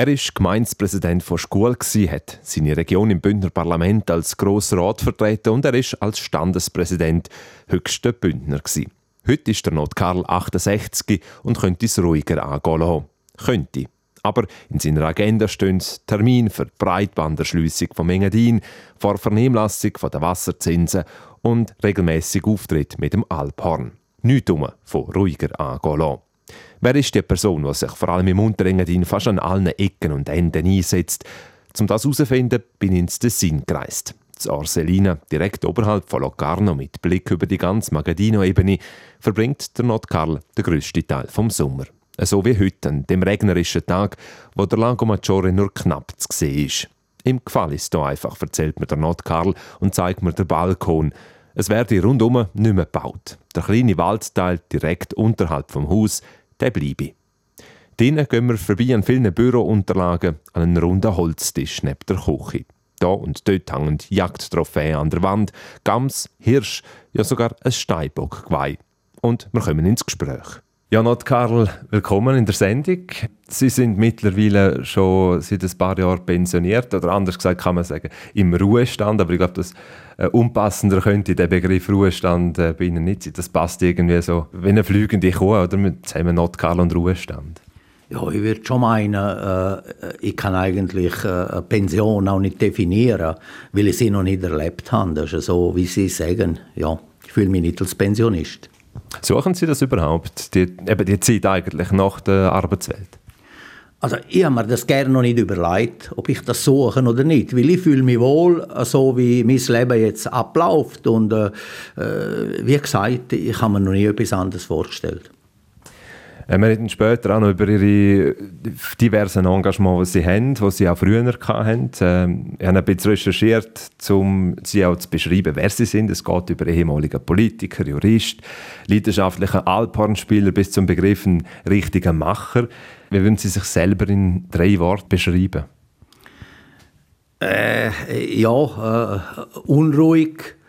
Er war Gemeindepräsident von Schkuhl, hat seine Region im Bündner Parlament als Grosser Rat vertreten und er ist als Standespräsident höchster Bündner. Heute ist der Not Karl 68 und könnte es ruhiger angehen lassen. Könnte. Aber in seiner Agenda stehen Termin für die Breitbanderschliessung von Engadin, vor Vernehmlassung von der Wasserzinsen und regelmäßig Auftritt mit dem Alphorn. Nichts von ruhiger angehen lassen. Wer ist die Person, die sich vor allem im Unterengadin fast an allen Ecken und Enden einsetzt? Um das herauszufinden, bin ich ins Tessin gereist. Das Arselina, direkt oberhalb von Locarno mit Blick über die ganze Magadino-Ebene, verbringt der Notkarl den grössten Teil vom Sommer. So wie heute, an dem regnerischen Tag, wo der Lago Maggiore nur knapp zu sehen ist. Im Gefall ist hier einfach, erzählt mir der Notkarl und zeigt mir den Balkon. Es werde rundum nicht mehr gebaut. Der kleine Waldteil direkt unterhalb vom Haus der bleibe. Drinnen gehen wir vorbei an vielen Bürounterlagen an einen runden Holztisch neben der Küche. Da und dort hängen Jagdtrophäen an der Wand, Gams, Hirsch, ja sogar ein Steinbockgeweih. Und wir kommen ins Gespräch. Ja, Not Karl, willkommen in der Sendung. Sie sind mittlerweile schon seit ein paar Jahren pensioniert, oder anders gesagt kann man sagen, im Ruhestand, aber ich glaube, das äh, unpassender könnte der Begriff Ruhestand äh, bei Ihnen nicht sein. Das passt irgendwie so wie eine fliegende Kuh, oder? Zusammen Not Karl und Ruhestand. Ja, ich würde schon meinen, äh, ich kann eigentlich äh, Pension auch nicht definieren, weil ich sie noch nicht erlebt habe. Das ist so, wie Sie sagen. Ja, ich fühle mich nicht als Pensionist. Suchen Sie das überhaupt, die, eben die Zeit eigentlich nach der Arbeitswelt? Also ich habe mir das gerne noch nicht überlegt, ob ich das suche oder nicht, weil ich fühle mich wohl, so wie mein Leben jetzt abläuft und äh, äh wie gesagt, ich habe mir noch nie etwas anderes vorgestellt. Äh, wir reden später auch noch über Ihre diversen Engagements, die Sie haben, die Sie auch früher hatten. Ähm, ich habe ein bisschen recherchiert, um Sie auch zu beschreiben, wer Sie sind. Es geht über ehemalige Politiker, Jurist, leidenschaftliche Alphornspieler bis zum Begriff richtiger Macher. Wie würden Sie sich selber in drei Worten beschreiben? Äh, ja, äh, unruhig, äh,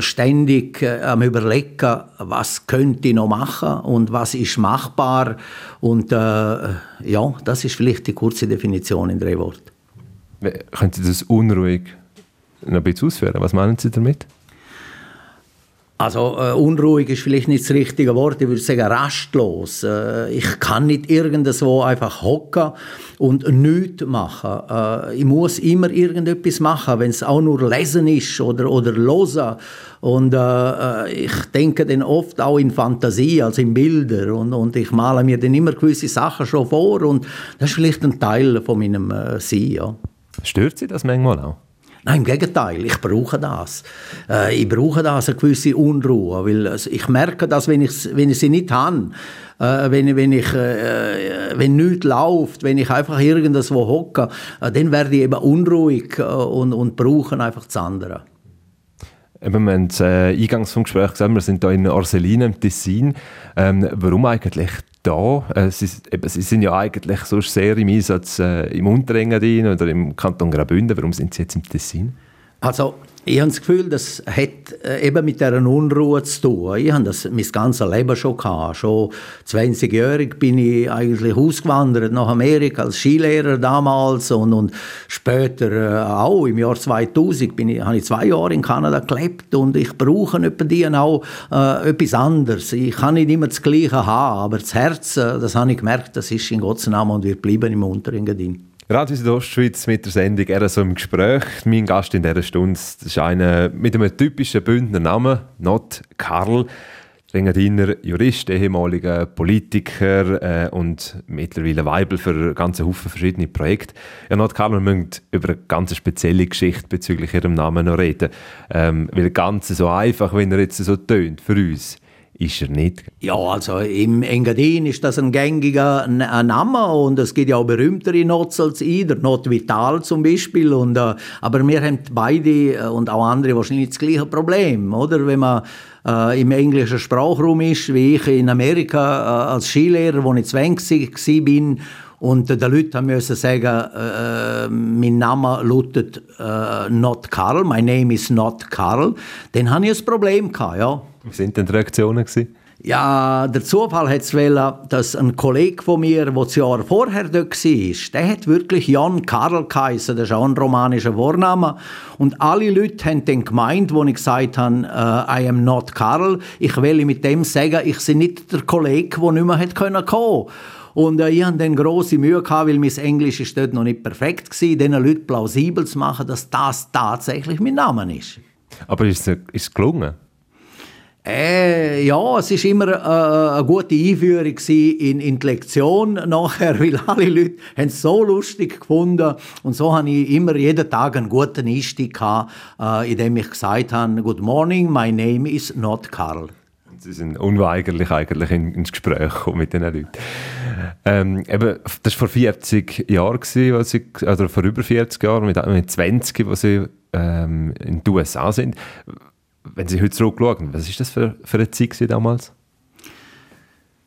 ständig äh, am überlegen, was könnte ich noch machen und was ist machbar. Und äh, ja, das ist vielleicht die kurze Definition in drei Worten. Können Sie das unruhig noch ein bisschen ausführen? Was meinen Sie damit? Also äh, unruhig ist vielleicht nicht das richtige Wort, ich würde sagen rastlos. Äh, ich kann nicht irgendwo einfach hocken und nichts machen. Äh, ich muss immer irgendetwas machen, wenn es auch nur lesen ist oder, oder hören. Und äh, ich denke dann oft auch in Fantasie, also in Bilder. Und, und ich male mir dann immer gewisse Sachen schon vor und das ist vielleicht ein Teil von meinem äh, Sein. Ja. Stört Sie das manchmal auch? Nein, im Gegenteil, ich brauche das. Äh, ich brauche das, eine gewisse Unruhe, weil also ich merke das, wenn ich, wenn ich sie nicht habe, äh, wenn, wenn, ich, äh, wenn nichts läuft, wenn ich einfach irgendwo hocke, äh, dann werde ich eben unruhig äh, und, und brauche einfach das andere. Eben, wir haben äh, eingangs vom Gespräch gesagt, wir sind hier in Orselin im Tessin. Ähm, warum eigentlich da? Äh, Sie, eben, Sie, sind ja eigentlich sonst sehr im Einsatz äh, im Unterengadin oder im Kanton Graubünden. Warum sind Sie jetzt im Tessin? Also ich habe das Gefühl, das hat äh, eben mit dieser Unruhe zu tun. Ich habe das mein ganzes Leben schon gehabt. Schon 20-jährig bin ich eigentlich ausgewandert nach Amerika als Skilehrer damals und, und später äh, auch im Jahr 2000 bin ich, habe ich zwei Jahre in Kanada gelebt und ich brauche etwa auch äh, etwas anderes. Ich kann nicht immer das Gleiche haben, aber das Herz, äh, das habe ich gemerkt, das ist in Gottes Namen und wird bleiben im Unterengadin. Radio Südostschweiz mit der Sendung «Er so im Gespräch». Mein Gast in dieser Stunde ist einer mit einem typischen Bündner Namen, Not Karl. Engadiner Jurist, ehemaliger Politiker äh, und mittlerweile Weibel für ganz Haufen verschiedene Projekte. Ja, Not Karl, wir müssen über eine ganz spezielle Geschichte bezüglich ihrem Namen noch reden. Ähm, weil ganz so einfach, wenn er jetzt so tönt für uns, ist er nicht. Ja, also im Engadin ist das ein gängiger Name und es gibt ja auch berühmtere Nots als ich, der Not Vital zum Beispiel. Und, äh, aber wir haben beide äh, und auch andere wahrscheinlich das gleiche Problem, oder? Wenn man äh, im englischen Sprachraum ist, wie ich in Amerika äh, als Skilehrer, wo ich 20 war, und äh, die Leute müssen sagen, äh, äh, mein Name lautet äh, Not Karl, my name is not Karl. Dann hatte ich ein Problem. Gehabt, ja. Wie waren denn die Reaktionen? Gewesen? Ja, der Zufall hat es dass ein Kollege von mir, der das Jahr vorher dort war, der hat wirklich Jan Karl geheißen, das ist auch ein romanischer Vorname. Und alle Leute haben dann gemeint, wo ich gesagt habe, uh, I am not Karl, ich will mit dem sagen, ich bin nicht der Kollege, der nicht mehr hat kommen konnte. Und äh, ich hatte dann grosse Mühe, gehabt, weil mein Englisch ist dort noch nicht perfekt war, diesen Leuten plausibel zu machen, dass das tatsächlich mein Name ist. Aber ist es, ist es gelungen? Äh, ja, es war immer äh, eine gute Einführung in, in die Lektion nachher, weil alle Leute haben es so lustig gefunden und so hatte ich immer jeden Tag einen guten Einstieg gehabt, äh, in dem ich gesagt habe, Good morning, my name is not Karl. Sie sind unweigerlich eigentlich ins Gespräch mit diesen Leuten. Ähm, eben, das war vor 40 Jahren, gewesen, Sie, oder vor über 40 Jahren, mit, mit 20, wo Sie ähm, in den USA sind wenn Sie heute zurückschauen, was ist das für, für eine Zeit damals?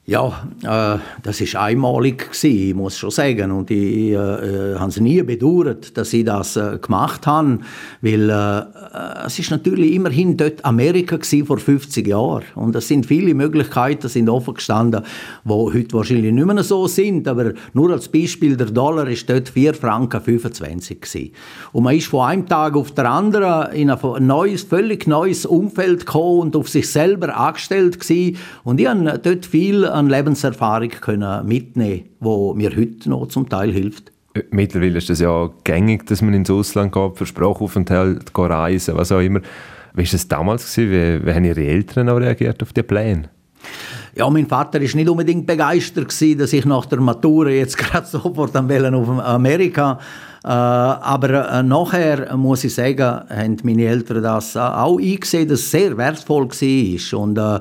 Ja, äh, das ist einmalig gewesen, ich muss schon sagen. Und ich äh, äh habe es nie bedauert, dass ich das äh, gemacht habe, weil äh, äh, es ist natürlich immerhin dort Amerika gewesen, vor 50 Jahren. Und es sind viele Möglichkeiten sind offen gestanden, die heute wahrscheinlich nicht mehr so sind. Aber nur als Beispiel, der Dollar ist dort 4 Franken 25 gewesen. Und man ist von einem Tag auf den anderen in ein neues, völlig neues Umfeld gekommen und auf sich selber angestellt gewesen. Und ich habe dort viel an Lebenserfahrung können mitnehmen wo mir heute noch zum Teil hilft. Mittlerweile ist es ja gängig, dass man ins Ausland geht, für Sprachaufenthalt, reisen, was auch immer. Wie war es damals? Wie, wie haben Ihre Eltern auch reagiert auf diese Pläne? Ja, mein Vater ist nicht unbedingt begeistert gewesen, dass ich nach der Matura jetzt gerade sofort am auf Amerika äh, aber äh, nachher muss ich sagen, haben meine Eltern das äh, auch eingesehen, dass es sehr wertvoll war. Und äh,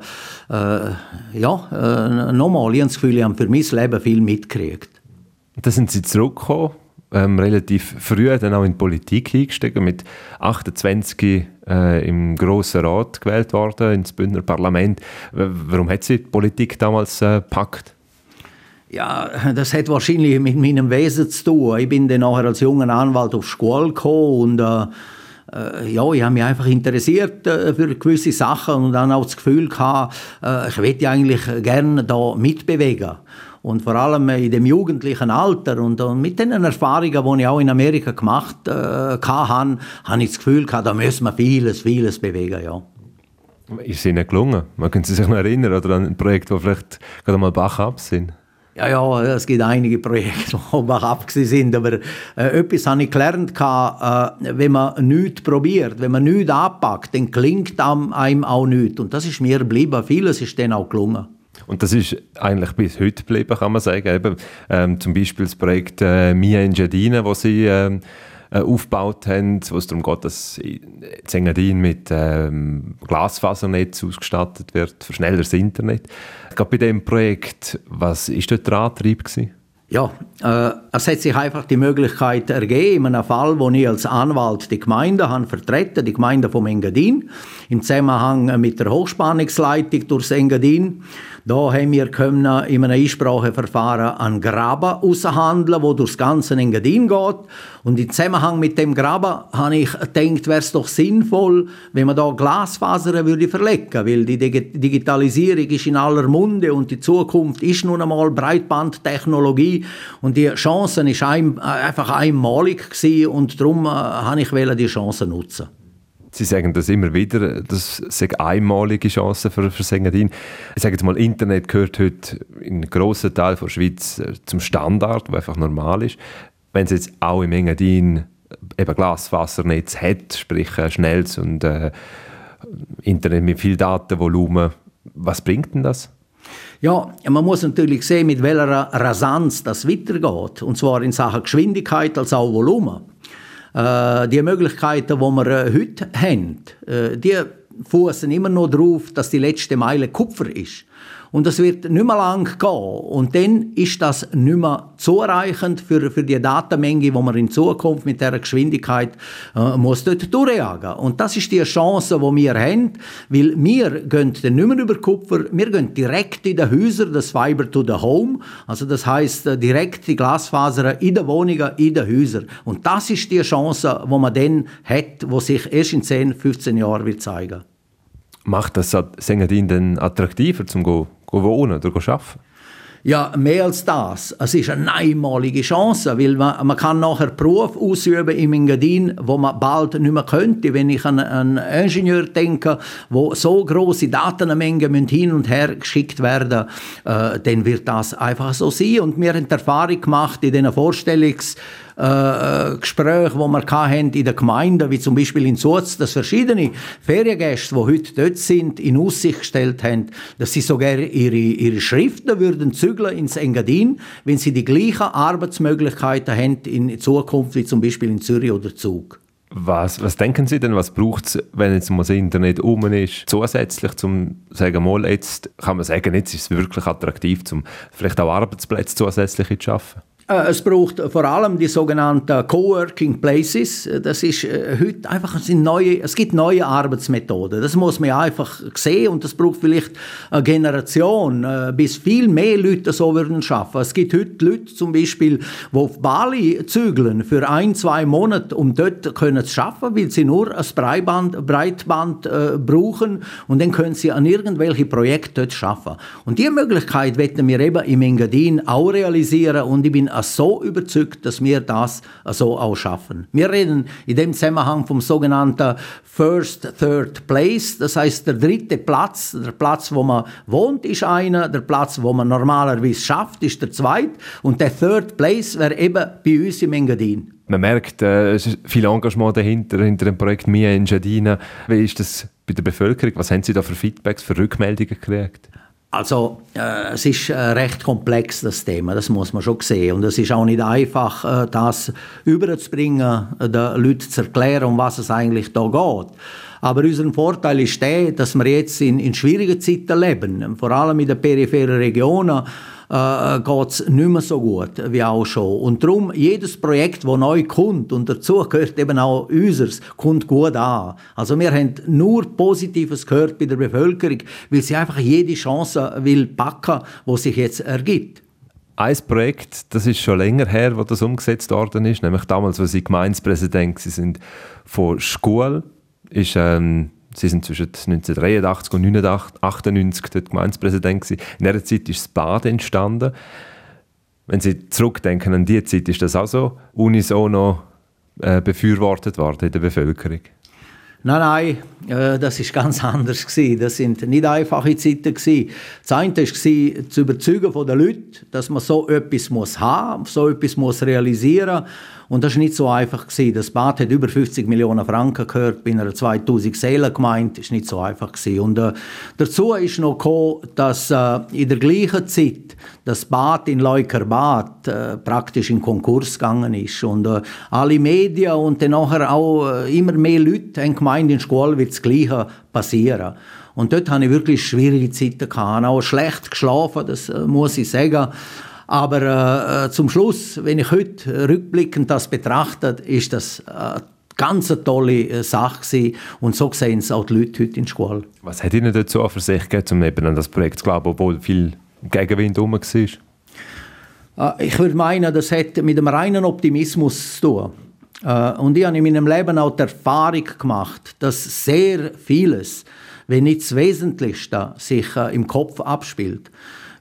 äh, ja, äh, nochmal, ich habe das Gefühl, ich habe für mein Leben viel mitgekriegt. Da sind Sie zurückgekommen, ähm, relativ früh dann auch in die Politik eingestiegen, mit 28 äh, im Grossen Rat gewählt worden, ins Bündner Parlament. Warum hat Sie die Politik damals gepackt? Ja, das hat wahrscheinlich mit meinem Wesen zu tun. Ich bin dann nachher als junger Anwalt auf Schule gekommen und äh, äh, ja, ich habe mich einfach interessiert äh, für gewisse Sachen und dann auch das Gefühl gehabt, äh, ich möchte eigentlich gerne da mitbewegen. Und vor allem in dem jugendlichen Alter und, und mit den Erfahrungen, die ich auch in Amerika gemacht äh, hatte, habe ich das Gefühl gehabt, da müssen wir vieles, vieles bewegen, ja. Ist es Ihnen gelungen? Man können Sie sich noch erinnern oder an ein Projekt, das vielleicht gerade mal Bach ab sind? Ja, ja, es gibt einige Projekte, die ab sind, aber äh, etwas habe ich gelernt, äh, wenn man nichts probiert, wenn man nichts anpackt, dann klingt einem auch nichts. Und das ist mir geblieben. Vieles ist dann auch gelungen. Und das ist eigentlich bis heute geblieben, kann man sagen. Eben, ähm, zum Beispiel das Projekt äh, Mia Engiadina, wo Sie ähm, äh, aufgebaut haben, wo es darum geht, dass Engadin mit ähm, Glasfasernetz ausgestattet wird für schnelleres Internet. Gerade bei diesem Projekt, was war dort der Antrieb? Gewesen? Ja, äh, es hat sich einfach die Möglichkeit ergeben, in einem Fall, wo ich als Anwalt die Gemeinde habe vertreten, die Gemeinde vom Engadin, im Zusammenhang mit der Hochspannungsleitung durchs Engadin. Da haben wir in einem Einspracheverfahren einen Graben aushandeln, wo durchs ganze Engadin geht. Und im Zusammenhang mit dem Graben habe ich gedacht, wäre es doch sinnvoll, wenn man da Glasfasern würde verlegen, weil die Digitalisierung ist in aller Munde und die Zukunft ist nun einmal Breitbandtechnologie und die Chance ist einfach einmalig gewesen und darum äh, habe ich die Chance nutzen. Sie sagen das immer wieder, das sind einmalige Chancen für, für Sengadin. Ich sage jetzt mal, Internet gehört heute in grossen Teil der Schweiz äh, zum Standard, der einfach normal ist. Wenn es jetzt auch im Engadin eben Glasfasernetz hat, sprich äh, schnelles und äh, Internet mit viel Datenvolumen, was bringt denn das? Ja, man muss natürlich sehen, mit welcher Rasanz das weitergeht. Und zwar in Sachen Geschwindigkeit als auch Volumen. Äh, die Möglichkeiten, die wir äh, heute haben, äh, die fußen immer noch darauf, dass die letzte Meile Kupfer ist. Und das wird nicht mehr lang gehen. Und dann ist das nicht mehr zureichend für, für die Datenmenge, die man in Zukunft mit dieser Geschwindigkeit äh, muss dort durchjagen. Und das ist die Chance, die wir haben, weil wir gehen dann nicht mehr über Kupfer, wir gehen direkt in die Häuser, das Fiber to the Home, also das heißt äh, direkt die Glasfasern in den Wohnungen, in den Häusern. Und das ist die Chance, die man dann hat, die sich erst in 10, 15 Jahren wird zeigen Macht das Sengadin denn attraktiver zum go, go wohnen oder arbeiten? Ja, mehr als das. Es ist eine einmalige Chance, weil man, man kann nachher Beruf ausüben im Engadin, wo man bald nicht mehr könnte. Wenn ich an einen Ingenieur denke, wo so große Datenmengen hin und her geschickt werden, äh, dann wird das einfach so sein. Und wir haben die Erfahrung gemacht in diesen Vorstellungs äh, Gespräche, die wir hatten in der Gemeinde, wie zum Beispiel in Suz, dass verschiedene Feriengäste, die heute dort sind, in Aussicht gestellt haben, dass sie sogar ihre, ihre Schriften würden zügeln ins Engadin, wenn sie die gleichen Arbeitsmöglichkeiten haben in Zukunft wie zum Beispiel in Zürich oder Zug. Was, was denken Sie denn, was braucht es, wenn jetzt mal das Internet um ist, zusätzlich zum sagen, mal, jetzt kann man sagen, jetzt ist es wirklich attraktiv, um vielleicht auch Arbeitsplätze zusätzlich zu schaffen? Äh, es braucht vor allem die sogenannten Coworking Places. Das ist äh, heute einfach es sind neue, es gibt neue Arbeitsmethoden. Das muss man einfach sehen und das braucht vielleicht eine Generation, äh, bis viel mehr Leute so würden schaffen. Es gibt heute Leute zum Beispiel, die auf Bali zügeln für ein, zwei Monate, um dort können zu schaffen, weil sie nur ein Breitband, Breitband äh, brauchen und dann können sie an irgendwelche Projekte dort schaffen. Und diese Möglichkeit werden wir eben im Engadin auch realisieren und ich bin so überzeugt, dass wir das so auch schaffen. Wir reden in dem Zusammenhang vom sogenannten First Third Place, das heißt der dritte Platz, der Platz, wo man wohnt, ist einer, der Platz, wo man normalerweise schafft, ist der zweite und der Third Place wäre eben bei uns im Engadin. Man merkt, äh, es ist viel Engagement dahinter, hinter dem Projekt Mia in Jadina. Wie ist das bei der Bevölkerung? Was haben Sie da für Feedbacks, für Rückmeldungen gekriegt? Also äh, es ist äh, recht komplex, das Thema, das muss man schon sehen. Und es ist auch nicht einfach, äh, das überzubringen, äh, den Leuten zu erklären, um was es eigentlich da geht. Aber unser Vorteil ist der, dass wir jetzt in, in schwierigen Zeiten leben, vor allem in den peripheren Regionen äh, geht es nicht mehr so gut wie auch schon. Und darum, jedes Projekt, das neu kommt, und dazu gehört eben auch unseres, kommt gut an. Also wir haben nur Positives gehört bei der Bevölkerung, weil sie einfach jede Chance will packen, die sich jetzt ergibt. Ein Projekt, das ist schon länger her, wo das umgesetzt worden ist, nämlich damals, als Sie Gemeindepräsident sind von Schule, ist ähm, Sie sind zwischen 1983 und 1998 dort Gemeindepräsident. In dieser Zeit ist das Bad entstanden. Wenn Sie zurückdenken an diese Zeit, ist das auch so unisono äh, befürwortet worden in der Bevölkerung? Nein, nein, äh, das ist ganz anders gewesen. Das sind nicht einfache Zeiten gewesen. Das eine war zu überzeugen von den Leuten, dass man so etwas muss haben, so etwas muss realisieren und das war nicht so einfach. Gewesen. Das Bad hat über 50 Millionen Franken gehört, bei einer 2000 Seelen gemeint. Das war nicht so einfach. Gewesen. Und äh, dazu ist noch gekommen, dass äh, in der gleichen Zeit das Bad in Leukerbad äh, praktisch in Konkurs gegangen ist. Und äh, alle Medien und dann nachher auch äh, immer mehr Leute haben gemeint, in der Schule wird das Gleiche passieren. Und dort hatte ich wirklich schwierige Zeiten. Ich habe auch schlecht geschlafen, das äh, muss ich sagen. Aber äh, äh, zum Schluss, wenn ich heute rückblickend das betrachte, ist das äh, ganz eine tolle äh, Sache gewesen. und so sehen es auch die Leute heute in der Schule. Was hat Ihnen dazu für sich gegeben, um eben an das Projekt zu glauben, obwohl viel Gegenwind herum war? Ich würde meinen, das hat mit einem reinen Optimismus zu tun. Und ich habe in meinem Leben auch die Erfahrung gemacht, dass sehr vieles, wenn nicht das Wesentlichste, sich im Kopf abspielt.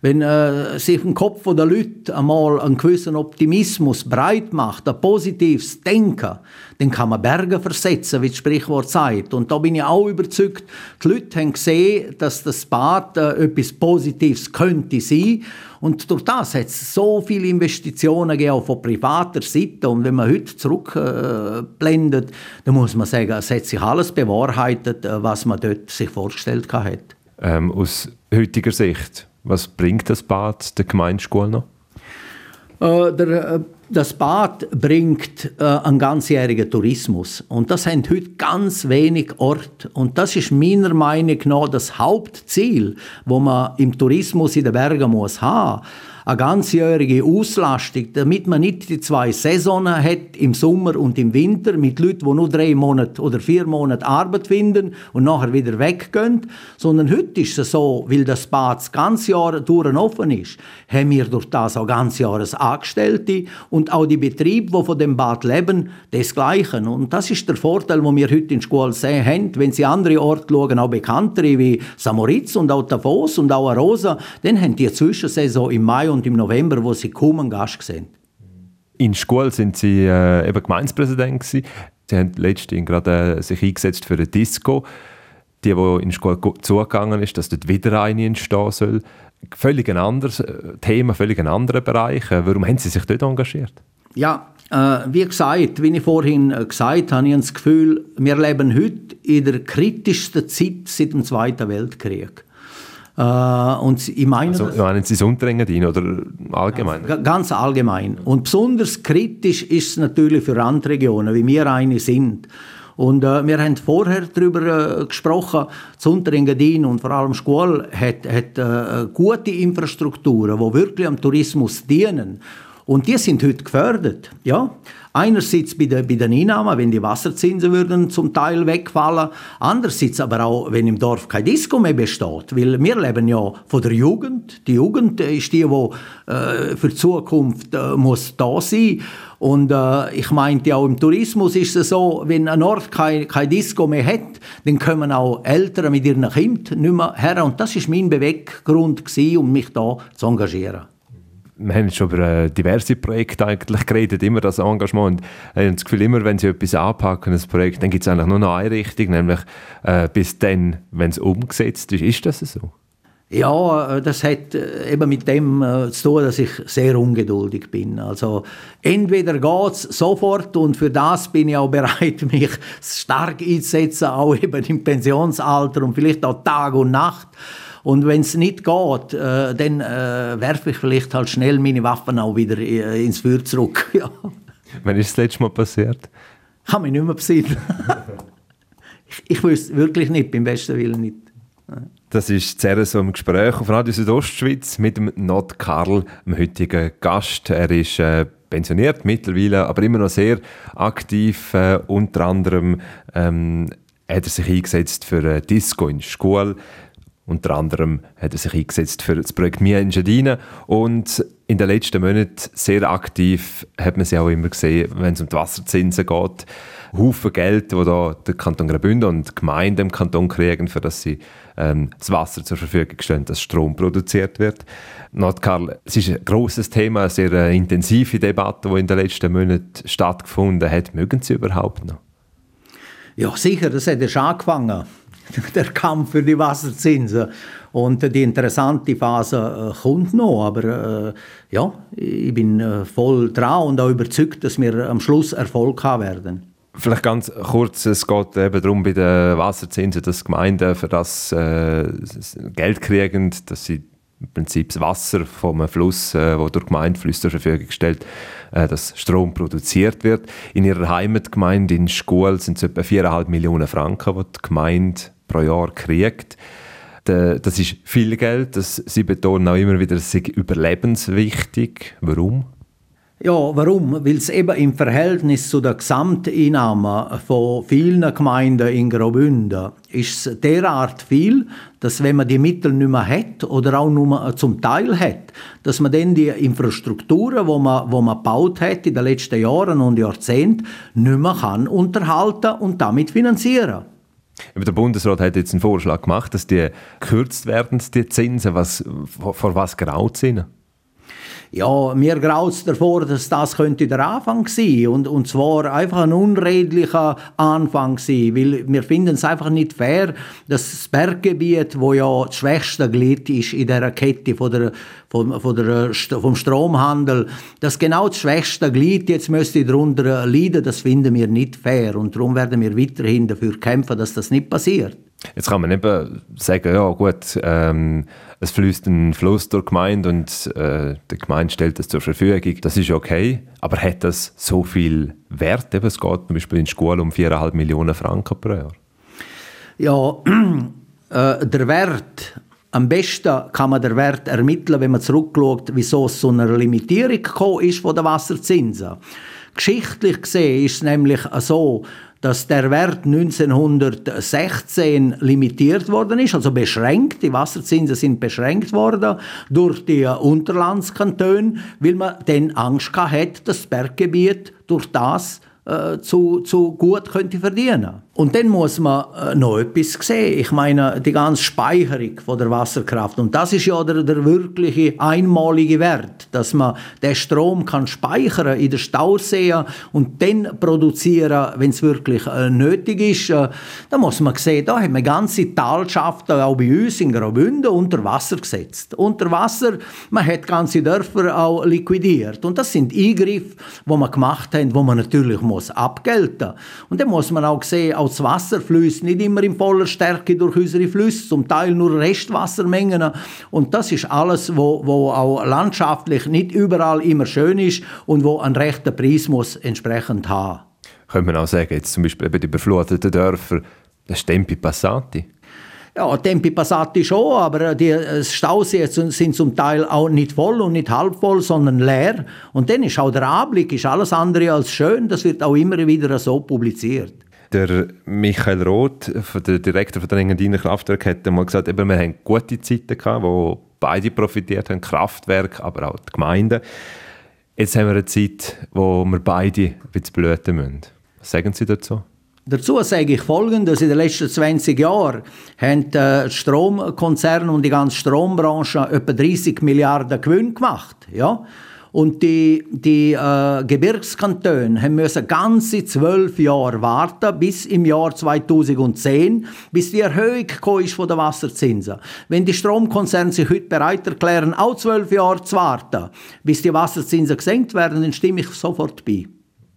Wenn äh, sich im Kopf der Leute einmal einen gewissen Optimismus breit macht, ein positives Denken, dann kann man Berge versetzen, wie das Sprichwort sagt. Und da bin ich auch überzeugt, die Leute haben gesehen, dass das Bad äh, etwas Positives könnte sein. Und durch das hat es so viele Investitionen gegeben, auch von privater Seite. Und wenn man heute zurückblendet, äh, dann muss man sagen, es hat sich alles bewahrheitet, äh, was man dort sich vorgestellt hat. Ähm, aus heutiger Sicht, was bringt das Bad der Gemeindeschule noch? Äh, äh, das Bad bringt äh, einen ganzjährigen Tourismus. Und das haben heute ganz wenig Orte. Und das ist meiner Meinung nach das Hauptziel, wo man im Tourismus in den Bergen muss haben eine ganzjährige Auslastung, damit man nicht die zwei Saisonen hat, im Sommer und im Winter, mit Leuten, die nur drei Monate oder vier Monate Arbeit finden und nachher wieder weggehen, sondern heute ist es so, weil das Bad das ganze Jahr durch offen ist, haben wir durch das auch ganz Jahres Angestellte und auch die Betriebe, die von dem Bad leben, desgleichen. Und das ist der Vorteil, den wir heute in der Schule sehen haben. Wenn Sie andere Orte schauen, auch bekanntere wie Samoritz und auch Tafos und auch Arosa, dann haben die Zwischensaison im Mai und im November, wo sie kaum Gast sind. In Schule sind Sie äh, eben Gemeindepräsident gewesen. Sie haben letztens gerade äh, sich eingesetzt für eine Disco. Die, die in Schule zugegangen ist, dass dort wieder eine entstehen soll. Völlig ein anderes äh, Thema, völlig ein anderer Bereich. Äh, warum haben Sie sich dort engagiert? Ja, wie gesagt, wie ich vorhin gesagt habe, ich habe das Gefühl, wir leben heute in der kritischsten Zeit seit dem Zweiten Weltkrieg. Äh, und ich meine, also, meinen Sie Unterengadin oder allgemein? Ganz allgemein. Und besonders kritisch ist es natürlich für Randregionen, wie wir eine sind. Und äh, wir haben vorher darüber äh, gesprochen, das Unterengadin und vor allem Schule hat, hat äh, gute Infrastrukturen, die wirklich am Tourismus dienen. Und die sind heute gefördert. Ja? Einerseits bei, der, bei den Einnahmen, wenn die Wasserzinsen würden zum Teil wegfallen. Andererseits aber auch, wenn im Dorf kein Disco mehr besteht. Weil wir leben ja von der Jugend. Die Jugend ist die, die äh, für die Zukunft äh, muss da sein und äh, ich meinte auch im Tourismus ist es so, wenn ein Ort kein, kein Disco mehr hat, dann kommen auch Eltern mit ihren Kindern nicht mehr her. Und das ist mein Beweggrund gewesen, um mich da zu engagieren wir haben schon über äh, diverse Projekte eigentlich geredet, immer das Engagement. Und ich habe das Gefühl, immer wenn sie etwas anpacken, ein Projekt, dann gibt es eigentlich nur noch eine Richtung, nämlich äh, bis dann, wenn es umgesetzt ist. Ist das so? Ja, äh, das hat äh, eben mit dem zu tun, dass ich sehr ungeduldig bin. Also entweder geht es sofort und für das bin ich auch bereit, mich stark einzusetzen, auch eben im Pensionsalter und vielleicht auch Tag und Nacht. Und wenn es nicht geht, äh, dann äh, werfe ich vielleicht halt schnell meine Waffen auch wieder äh, ins Feuer zurück. ja. Wann ist das letzte Mal passiert? Kann mich nicht mehr besinnen. ich, ich wüsste wirklich nicht, beim besten Willen nicht. Das ist zuerst so im Gespräch auf Radio Südostschweiz mit dem Not Karl, dem heutigen Gast. Er ist äh, pensioniert mittlerweile, aber immer noch sehr aktiv. Äh, unter anderem ähm, hat er sich eingesetzt für äh, Disco in der Schule. Unter anderem hat er sich eingesetzt für das Projekt Mia Engadina und in den letzten Monaten sehr aktiv hat man sie auch immer gesehen, wenn es um die Wasserzinsen geht. Haufen Geld, wo da der Kanton Graubünden und die Gemeinden im Kanton kriegen, für dass sie ähm, das Wasser zur Verfügung stellen, dass Strom produziert wird. Nordkarl, es ist ein großes Thema, eine sehr äh, intensive Debatte, die in den letzten Monaten stattgefunden hat. Mögen Sie überhaupt noch? Ja, sicher, das hat ja schon angefangen der Kampf für die Wasserzinsen. Und die interessante Phase äh, kommt noch, aber äh, ja, ich bin äh, voll dran und auch überzeugt, dass wir am Schluss Erfolg haben werden. Vielleicht ganz kurz, es geht eben darum bei den Wasserzinsen, dass Gemeinden für das äh, Geld kriegen, dass sie im Prinzip das Wasser vom Fluss, äh, wo durch Gemeindeflüsse zur Verfügung gestellt, äh, dass Strom produziert wird. In ihrer Heimatgemeinde in Schkuhl sind es etwa 4,5 Millionen Franken, die die Gemeinde pro Jahr kriegt. Das ist viel Geld. Das, sie betonen auch immer wieder, es sei überlebenswichtig. Warum? Ja, warum? Weil es eben im Verhältnis zu der Gesamteinnahme von vielen Gemeinden in Graubünden ist derart viel, dass wenn man die Mittel nicht mehr hat oder auch nur zum Teil hat, dass man dann die Infrastrukturen, wo man, wo man gebaut hat in den letzten Jahren und Jahrzehnten, nicht mehr kann unterhalten und damit finanzieren. Der Bundesrat hat jetzt einen Vorschlag gemacht, dass die gekürzt werden, die Zinsen. Was, vor was graut Ihnen? Ja, mir graut davor, dass das könnte der Anfang sein und und zwar einfach ein unredlicher Anfang sein, weil wir finden es einfach nicht fair, dass das Berggebiet, wo ja das schwächste Glied ist in der Kette von der, von, von der, vom Stromhandel, dass genau das schwächste Glied jetzt müsste darunter leiden, das finden wir nicht fair und darum werden wir weiterhin dafür kämpfen, dass das nicht passiert. Jetzt kann man eben sagen, ja gut, ähm, es fließt ein Fluss durch die Gemeinde und äh, die Gemeinde stellt das zur Verfügung. Das ist okay, aber hat das so viel Wert? Eben, es geht zum Beispiel in Schule um 4,5 Millionen Franken pro Jahr. Ja, äh, der Wert am besten kann man den Wert ermitteln, wenn man zurückschaut, wieso es zu einer Limitierung gekommen ist von den Wasserzinsen. Geschichtlich gesehen ist es nämlich so, dass der Wert 1916 limitiert worden ist, also beschränkt. Die Wasserzinsen sind beschränkt worden durch die Unterlandskantone, weil man dann Angst hatte, dass das Berggebiet durch das äh, zu, zu gut könnte verdienen und dann muss man äh, noch etwas sehen. Ich meine, die ganze Speicherung von der Wasserkraft. Und das ist ja der, der wirkliche einmalige Wert, dass man den Strom kann speichern in den Stauseen und dann produzieren, wenn es wirklich äh, nötig ist. Äh, da muss man sehen, da haben wir ganze Talschaften, auch bei uns in Graubünden, unter Wasser gesetzt. Unter Wasser, man hat ganze Dörfer auch liquidiert. Und das sind Eingriffe, die man gemacht haben, wo man natürlich muss abgelten. Und dann muss man auch sehen, auch das Wasser fließt nicht immer in voller Stärke durch unsere Flüsse, zum Teil nur Restwassermengen. Und das ist alles, wo, wo auch landschaftlich nicht überall immer schön ist und wo einen rechten Preis muss entsprechend haben. Könnte man auch sagen, jetzt zum Beispiel die überfluteten Dörfer, das ist Tempi Passati. Ja, Tempi Passati schon, aber die äh, Stauseen sind zum Teil auch nicht voll und nicht halb voll, sondern leer. Und dann ist auch der Anblick ist alles andere als schön. Das wird auch immer wieder so publiziert. Der Michael Roth, der Direktor von der Engadiner Kraftwerk, hat mal gesagt, eben, wir haben gute Zeiten gehabt, wo beide profitiert haben, Kraftwerk, aber auch die Gemeinden. Jetzt haben wir eine Zeit, wo wir beide ein blüten müssen. Was sagen Sie dazu? Dazu sage ich Folgendes. In den letzten 20 Jahren haben die Stromkonzerne und die ganze Strombranche etwa 30 Milliarden Gewinn gemacht. Ja? Und die, die äh, Gebirgskantone haben müssen ganze zwölf Jahre warten, bis im Jahr 2010, bis die Erhöhung ist von den Wasserzinsen. Wenn die Stromkonzerne sich heute bereit erklären, auch zwölf Jahre zu warten, bis die Wasserzinsen gesenkt werden, dann stimme ich sofort bei.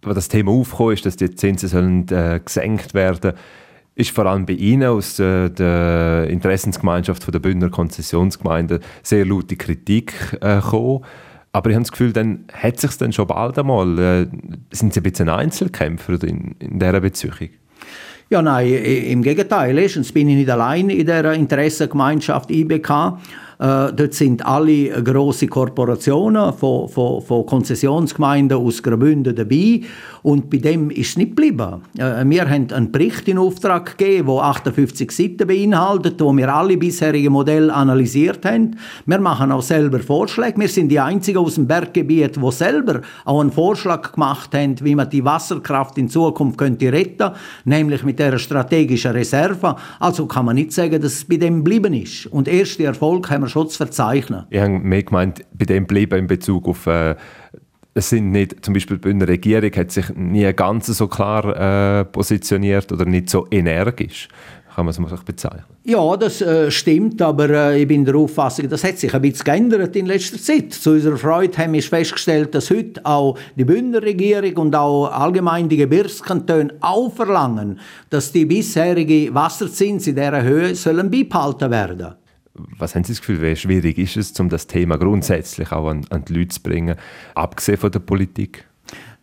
Als das Thema aufgekommen ist, dass die Zinsen sollen, äh, gesenkt werden ist vor allem bei Ihnen aus äh, der Interessensgemeinschaft der Bündner Konzessionsgemeinden sehr laute Kritik äh, gekommen. Aber ich habe das Gefühl, dann hat sich dann schon bald einmal, äh, sind Sie ein bisschen Einzelkämpfer in, in dieser Beziehung? Ja, nein, im Gegenteil. Erstens bin ich nicht allein in der Interessengemeinschaft IBK. Äh, dort sind alle große Korporationen von, von, von Konzessionsgemeinden aus Graubünden dabei und bei dem ist es nicht geblieben. Äh, wir haben einen Bericht in Auftrag gegeben, der 58 Seiten beinhaltet, wo wir alle bisherigen Modelle analysiert haben. Wir machen auch selber Vorschläge. Wir sind die Einzigen aus dem Berggebiet, die selber auch einen Vorschlag gemacht haben, wie man die Wasserkraft in Zukunft könnte retten, nämlich mit der strategischen Reserve. Also kann man nicht sagen, dass es bei dem geblieben ist. Und erste Erfolg haben wir schon zu verzeichnen. Ich habe mehr gemeint, bei dem bleiben in Bezug auf äh, es sind nicht, zum Beispiel die Bündner Regierung hat sich nie ganz so klar äh, positioniert oder nicht so energisch kann man es mal bezeichnen. Ja, das äh, stimmt, aber äh, ich bin der Auffassung, das hat sich ein bisschen geändert in letzter Zeit. Zu unserer Freude haben wir festgestellt, dass heute auch die Bündner Regierung und auch allgemein die Gebirgskantone auch verlangen, dass die bisherige Wasserzins in dieser Höhe sollen beibehalten werden was haben Sie das Gefühl, wie schwierig ist es, um das Thema grundsätzlich auch an, an die Leute zu bringen, abgesehen von der Politik?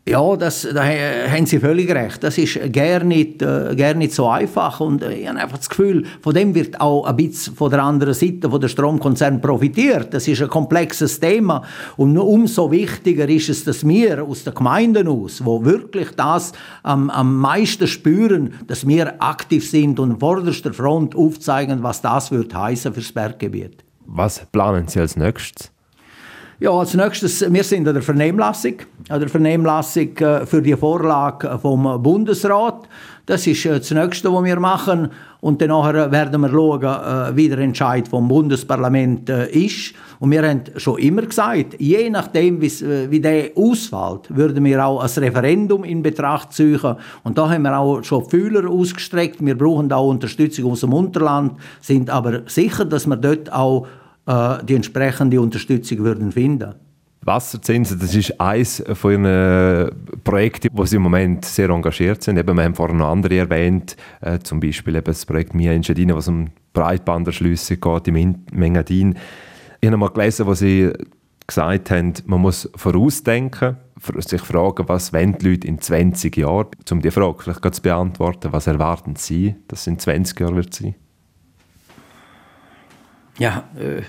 Ja, das, da haben Sie völlig recht. Das ist gar nicht, äh, gar nicht so einfach. Und äh, ich habe einfach das Gefühl, von dem wird auch ein bisschen von der anderen Seite, von der Stromkonzern profitiert. Das ist ein komplexes Thema. Und umso wichtiger ist es, dass wir aus den Gemeinden aus, wo wirklich das am, am meisten spüren, dass wir aktiv sind und vorderster Front aufzeigen, was das wird heißen fürs Berggebiet. Was planen Sie als nächstes? Ja, als nächstes, wir sind an der Vernehmlassung, an der Vernehmlassung äh, für die Vorlage vom Bundesrat. Das ist äh, das Nächste, was wir machen. Und dann werden wir schauen, äh, wie der Entscheid vom Bundesparlament ist. Und wir haben schon immer gesagt, je nachdem, wie der ausfällt, würden wir auch ein Referendum in Betracht ziehen. Und da haben wir auch schon Fühler ausgestreckt. Wir brauchen auch Unterstützung aus dem Unterland, sind aber sicher, dass wir dort auch äh, die entsprechende Unterstützung würden finden. Wasserzinsen, das ist eines von Ihren Projekten, wo Sie im Moment sehr engagiert sind. Eben, wir haben vorhin noch andere erwähnt, äh, zum Beispiel eben das Projekt Mia Enschedina, was um Breitbanderschlüsse geht im Mengadin. Ich habe mal gelesen, wo Sie gesagt haben, man muss vorausdenken, sich fragen, was wollen die Leute in 20 Jahren, um die Frage vielleicht zu beantworten, was erwarten Sie, dass es in 20 Jahren wird sein? Ja, äh,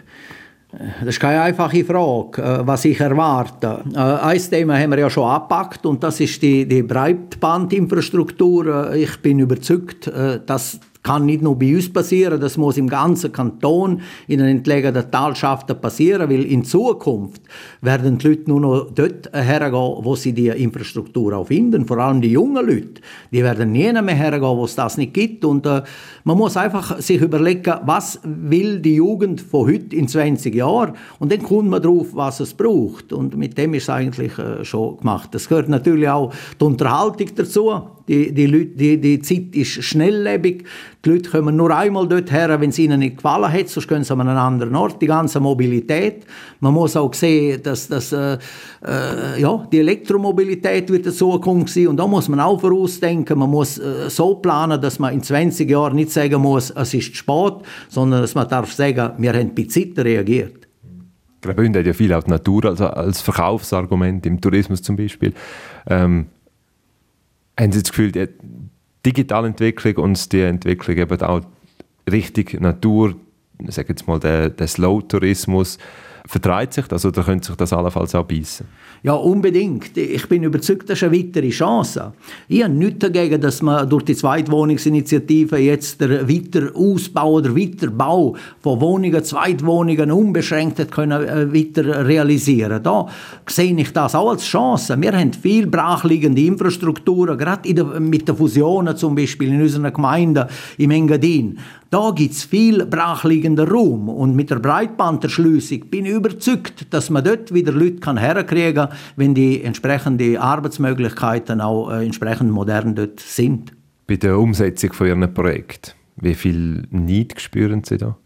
das ist keine einfache Frage, äh, was ich erwarte. Äh, ein Thema haben wir ja schon abgepackt und das ist die, die Breitbandinfrastruktur. Ich bin überzeugt, dass kann nicht nur bei uns passieren, das muss im ganzen Kanton in den entlegenen Talschaften passieren, weil in Zukunft werden die Leute nur noch dort hergehen, wo sie die Infrastruktur auch finden, vor allem die jungen Leute. Die werden nie mehr hergehen, wo es das nicht gibt und äh, man muss einfach sich überlegen, was will die Jugend von heute in 20 Jahren und dann kommt man drauf, was es braucht und mit dem ist es eigentlich äh, schon gemacht. Das gehört natürlich auch die Unterhaltung dazu. Die, die, Leute, die, die Zeit ist schnelllebig. Die Leute kommen nur einmal dort her, wenn es ihnen nicht gefallen hat, sonst gehen sie an einen anderen Ort. Die ganze Mobilität. Man muss auch sehen, dass, dass äh, äh, ja, die Elektromobilität wird in Zukunft sein. Und da muss man auch vorausdenken. Man muss äh, so planen, dass man in 20 Jahren nicht sagen muss, es ist spät, sondern dass man darf sagen, wir haben bei Zeit reagiert. Graubünden hat ja viel auch die Natur als, als Verkaufsargument, im Tourismus zum Beispiel. Ähm, haben Sie das Gefühl, die digitale Entwicklung und die Entwicklung eben auch richtig Natur, ich sage jetzt mal der, der Slow-Tourismus, vertreibt sich das oder könnte sich das allenfalls auch beißen? Ja, unbedingt. Ich bin überzeugt, das ist eine weitere Chance. Ich habe nichts dagegen, dass man durch die Zweitwohnungsinitiative jetzt der Weiterausbau oder Weiterbau von Wohnungen, Zweitwohnungen unbeschränkt hat können, äh, weiter realisieren. Da sehe ich das auch als Chance. Wir haben viel brachliegende Infrastrukturen, gerade der, mit den Fusionen zum Beispiel in unseren Gemeinden im Engadin. Da gibt es viel brachliegender Raum. Und mit der Breitbanderschließung bin ich überzeugt, dass man dort wieder Leute herkriegen kann, wenn die entsprechenden Arbeitsmöglichkeiten auch äh, entsprechend modern dort sind. Bei der Umsetzung von Ihrem Projekt, wie viel Neid spüren Sie da?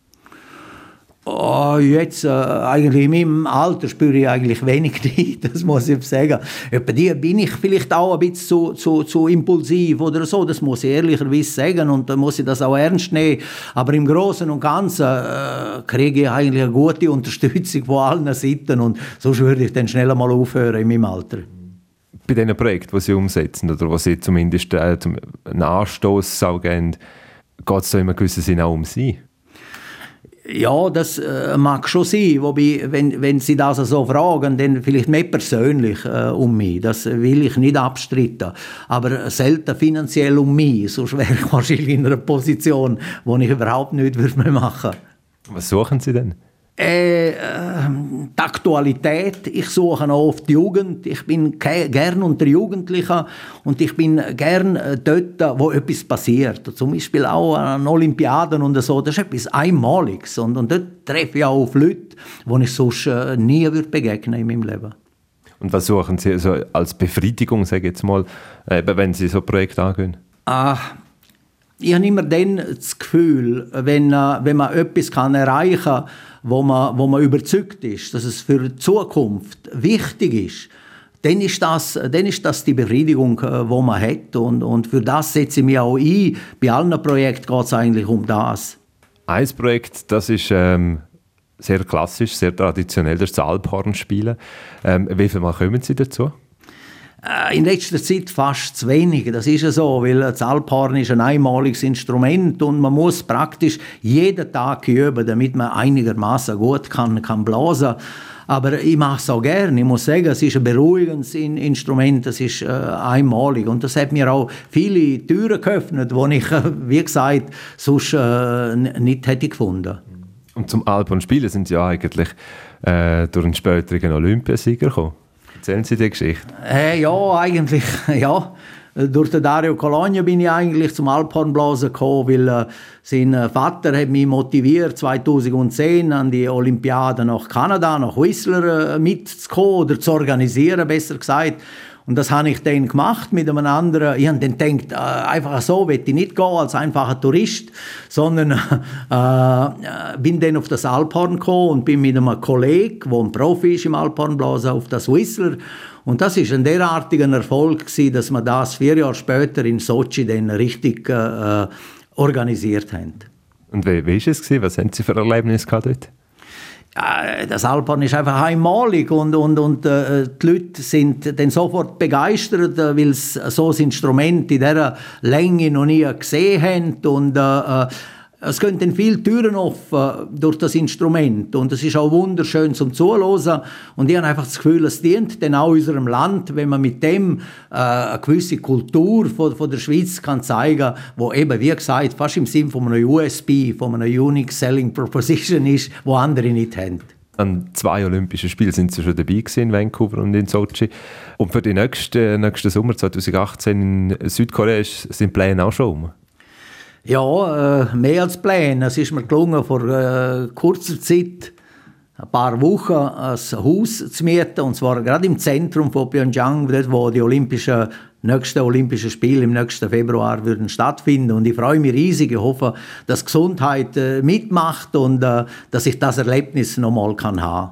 Oh, jetzt, äh, eigentlich in meinem Alter spüre ich eigentlich wenig Neid, das muss ich sagen. Bei dir bin ich vielleicht auch ein bisschen zu, zu, zu impulsiv oder so, das muss ich ehrlicherweise sagen und da muss ich das auch ernst nehmen. Aber im Großen und Ganzen äh, kriege ich eigentlich eine gute Unterstützung von allen Seiten und so würde ich dann schnell mal aufhören in meinem Alter. Bei diesen Projekten, die Sie umsetzen oder was Sie zumindest äh, zum Anstoß geben, geht es da in einem gewissen Sinne auch um Sie? Ja, das äh, mag schon sein. Wobei, wenn, wenn Sie das so fragen, dann vielleicht mehr persönlich äh, um mich. Das will ich nicht abstreiten. Aber selten finanziell um mich. Sonst wäre ich wahrscheinlich in einer Position, wo ich überhaupt nichts mehr machen würde. Was suchen Sie denn? Äh, ähm, die Aktualität. Ich suche auch oft die Jugend. Ich bin gern unter Jugendlichen und ich bin gern äh, dort, wo etwas passiert. Zum Beispiel auch an Olympiaden und so. Das ist etwas Einmaliges. Und, und dort treffe ich auch auf Leute, die ich sonst äh, nie würde begegnen in meinem Leben. Und was suchen Sie also als Befriedigung, sage ich jetzt mal, wenn Sie so ein Projekt angehen? Ah, ich habe immer dann das Gefühl, wenn, wenn man etwas kann erreichen kann, wo man, wo man überzeugt ist, dass es für die Zukunft wichtig ist, dann ist das, dann ist das die Befriedigung, die äh, man hat. Und, und für das setze ich mich auch ein. Bei allen Projekten geht es eigentlich um das. Ein Projekt, das ist ähm, sehr klassisch, sehr traditionell, das ist das Alphornspielen. Ähm, wie viel Mal kommen Sie dazu? Äh, in letzter Zeit fast zu wenig. Das ist ja so, weil das Alphorn ist ein einmaliges Instrument und man muss praktisch jeden Tag üben, damit man einigermaßen gut kann, kann blasen. Aber ich mache es auch gerne. Ich muss sagen, es ist ein beruhigendes Instrument, es ist äh, einmalig. Und das hat mir auch viele Türen geöffnet, die ich, äh, wie gesagt, sonst äh, nicht hätte gefunden. Und zum Alphorn spielen sind Sie ja eigentlich äh, durch einen späteren Olympiasieger gekommen. Erzählen Sie die Geschichte. Äh, ja, eigentlich, ja. Durch den Dario Cologna bin ich eigentlich zum Alphornblasen gekommen, weil äh, sein äh, Vater hat mich motiviert, 2010 an die Olympiade nach Kanada, nach Whistler äh, mitzukommen oder zu organisieren, besser gesagt. Und das habe ich dann gemacht mit einem anderen. Ich habe dann gedacht, äh, einfach so will ich nicht gehen als einfacher Tourist, sondern äh, bin dann auf das Alphorn gekommen und bin mit einem Kollegen, der ein Profi ist im Alphornblasen, auf das Whistler. Und das ist ein derartiger Erfolg gewesen, dass wir das vier Jahre später in Sochi dann richtig äh, organisiert haben. Und wie, war es? Was haben Sie für Erlebnisse gehabt dort? Das Alphorn ist einfach einmalig und, und, und äh, die Leute sind dann sofort begeistert, äh, weil sie so ein Instrument in dieser Länge noch nie gesehen haben und äh, äh es dann viele Türen offen durch das Instrument und es ist auch wunderschön zum Zuhören und ich habe einfach das Gefühl, es dient dann auch unserem Land, wenn man mit dem äh, eine gewisse Kultur von, von der Schweiz kann zeigen, wo eben, wie gesagt, fast im Sinn von einem USB, von einer Unique Selling Proposition ist, wo andere nicht haben. An zwei Olympischen Spielen sind sie schon dabei in Vancouver und in Sochi. Und für den nächsten, nächsten Sommer 2018 in Südkorea sind die Pläne auch schon um. Ja, äh, mehr als Pläne. Es ist mir gelungen, vor äh, kurzer Zeit, ein paar Wochen, ein Haus zu mieten, und zwar gerade im Zentrum von Pyeongchang, dort, wo die Olympischen, nächsten Olympischen Spiele im nächsten Februar würden stattfinden. Und ich freue mich riesig. Ich hoffe, dass Gesundheit äh, mitmacht und dass ich das Erlebnis nochmal kann haben.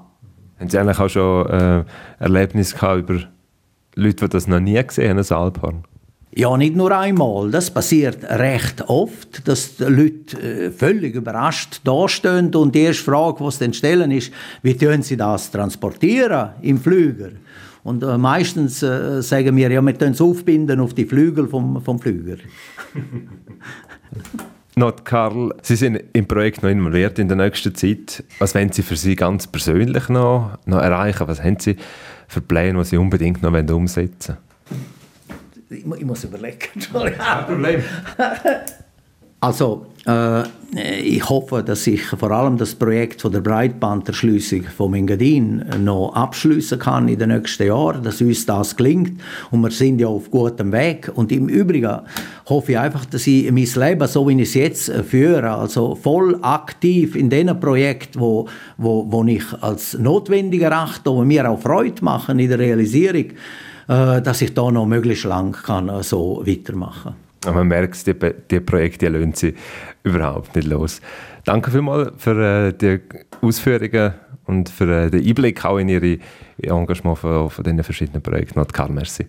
Haben Sie eigentlich auch schon äh, Erlebnisse gehabt über Leute, die das noch nie gesehen haben, das Alphorn? Ja, nicht nur einmal. Das passiert recht oft, dass die Leute äh, völlig überrascht dastehen und die erste Frage, die sie dann stellen, ist, wie tun sie das transportieren im Flüger? Und äh, meistens äh, sagen wir, ja, wir können es aufbinden auf die Flügel vom, vom Flüger. Not Karl, Sie sind im Projekt noch involviert in der nächsten Zeit. Was wollen Sie für Sie ganz persönlich noch, noch erreichen? Was haben Sie für Pläne, die Sie unbedingt noch umsetzen wollen? Ich, muss überlegen. Kein Problem. Also, äh, ich hoffe, dass ich vor allem das Projekt von der Breitbanderschließung von Engadin noch abschließen kann in den nächsten Jahren, dass uns das gelingt. Und wir sind ja auf gutem Weg. Und im Übrigen hoffe ich einfach, dass ich mein Leben, so wie ich es jetzt führe, also voll aktiv in den Projekten, wo, wo, wo ich als notwendig erachte, wo mir auch Freude machen in der Realisierung, äh, dass ich da noch möglichst lang kann, äh, so weitermachen kann. Man merkt, die, die Projekte lösen sich überhaupt nicht los. Danke vielmals für äh, die Ausführungen und für den Einblick auch in Ihre Engagement von, von diesen verschiedenen Projekten. Karl, merci.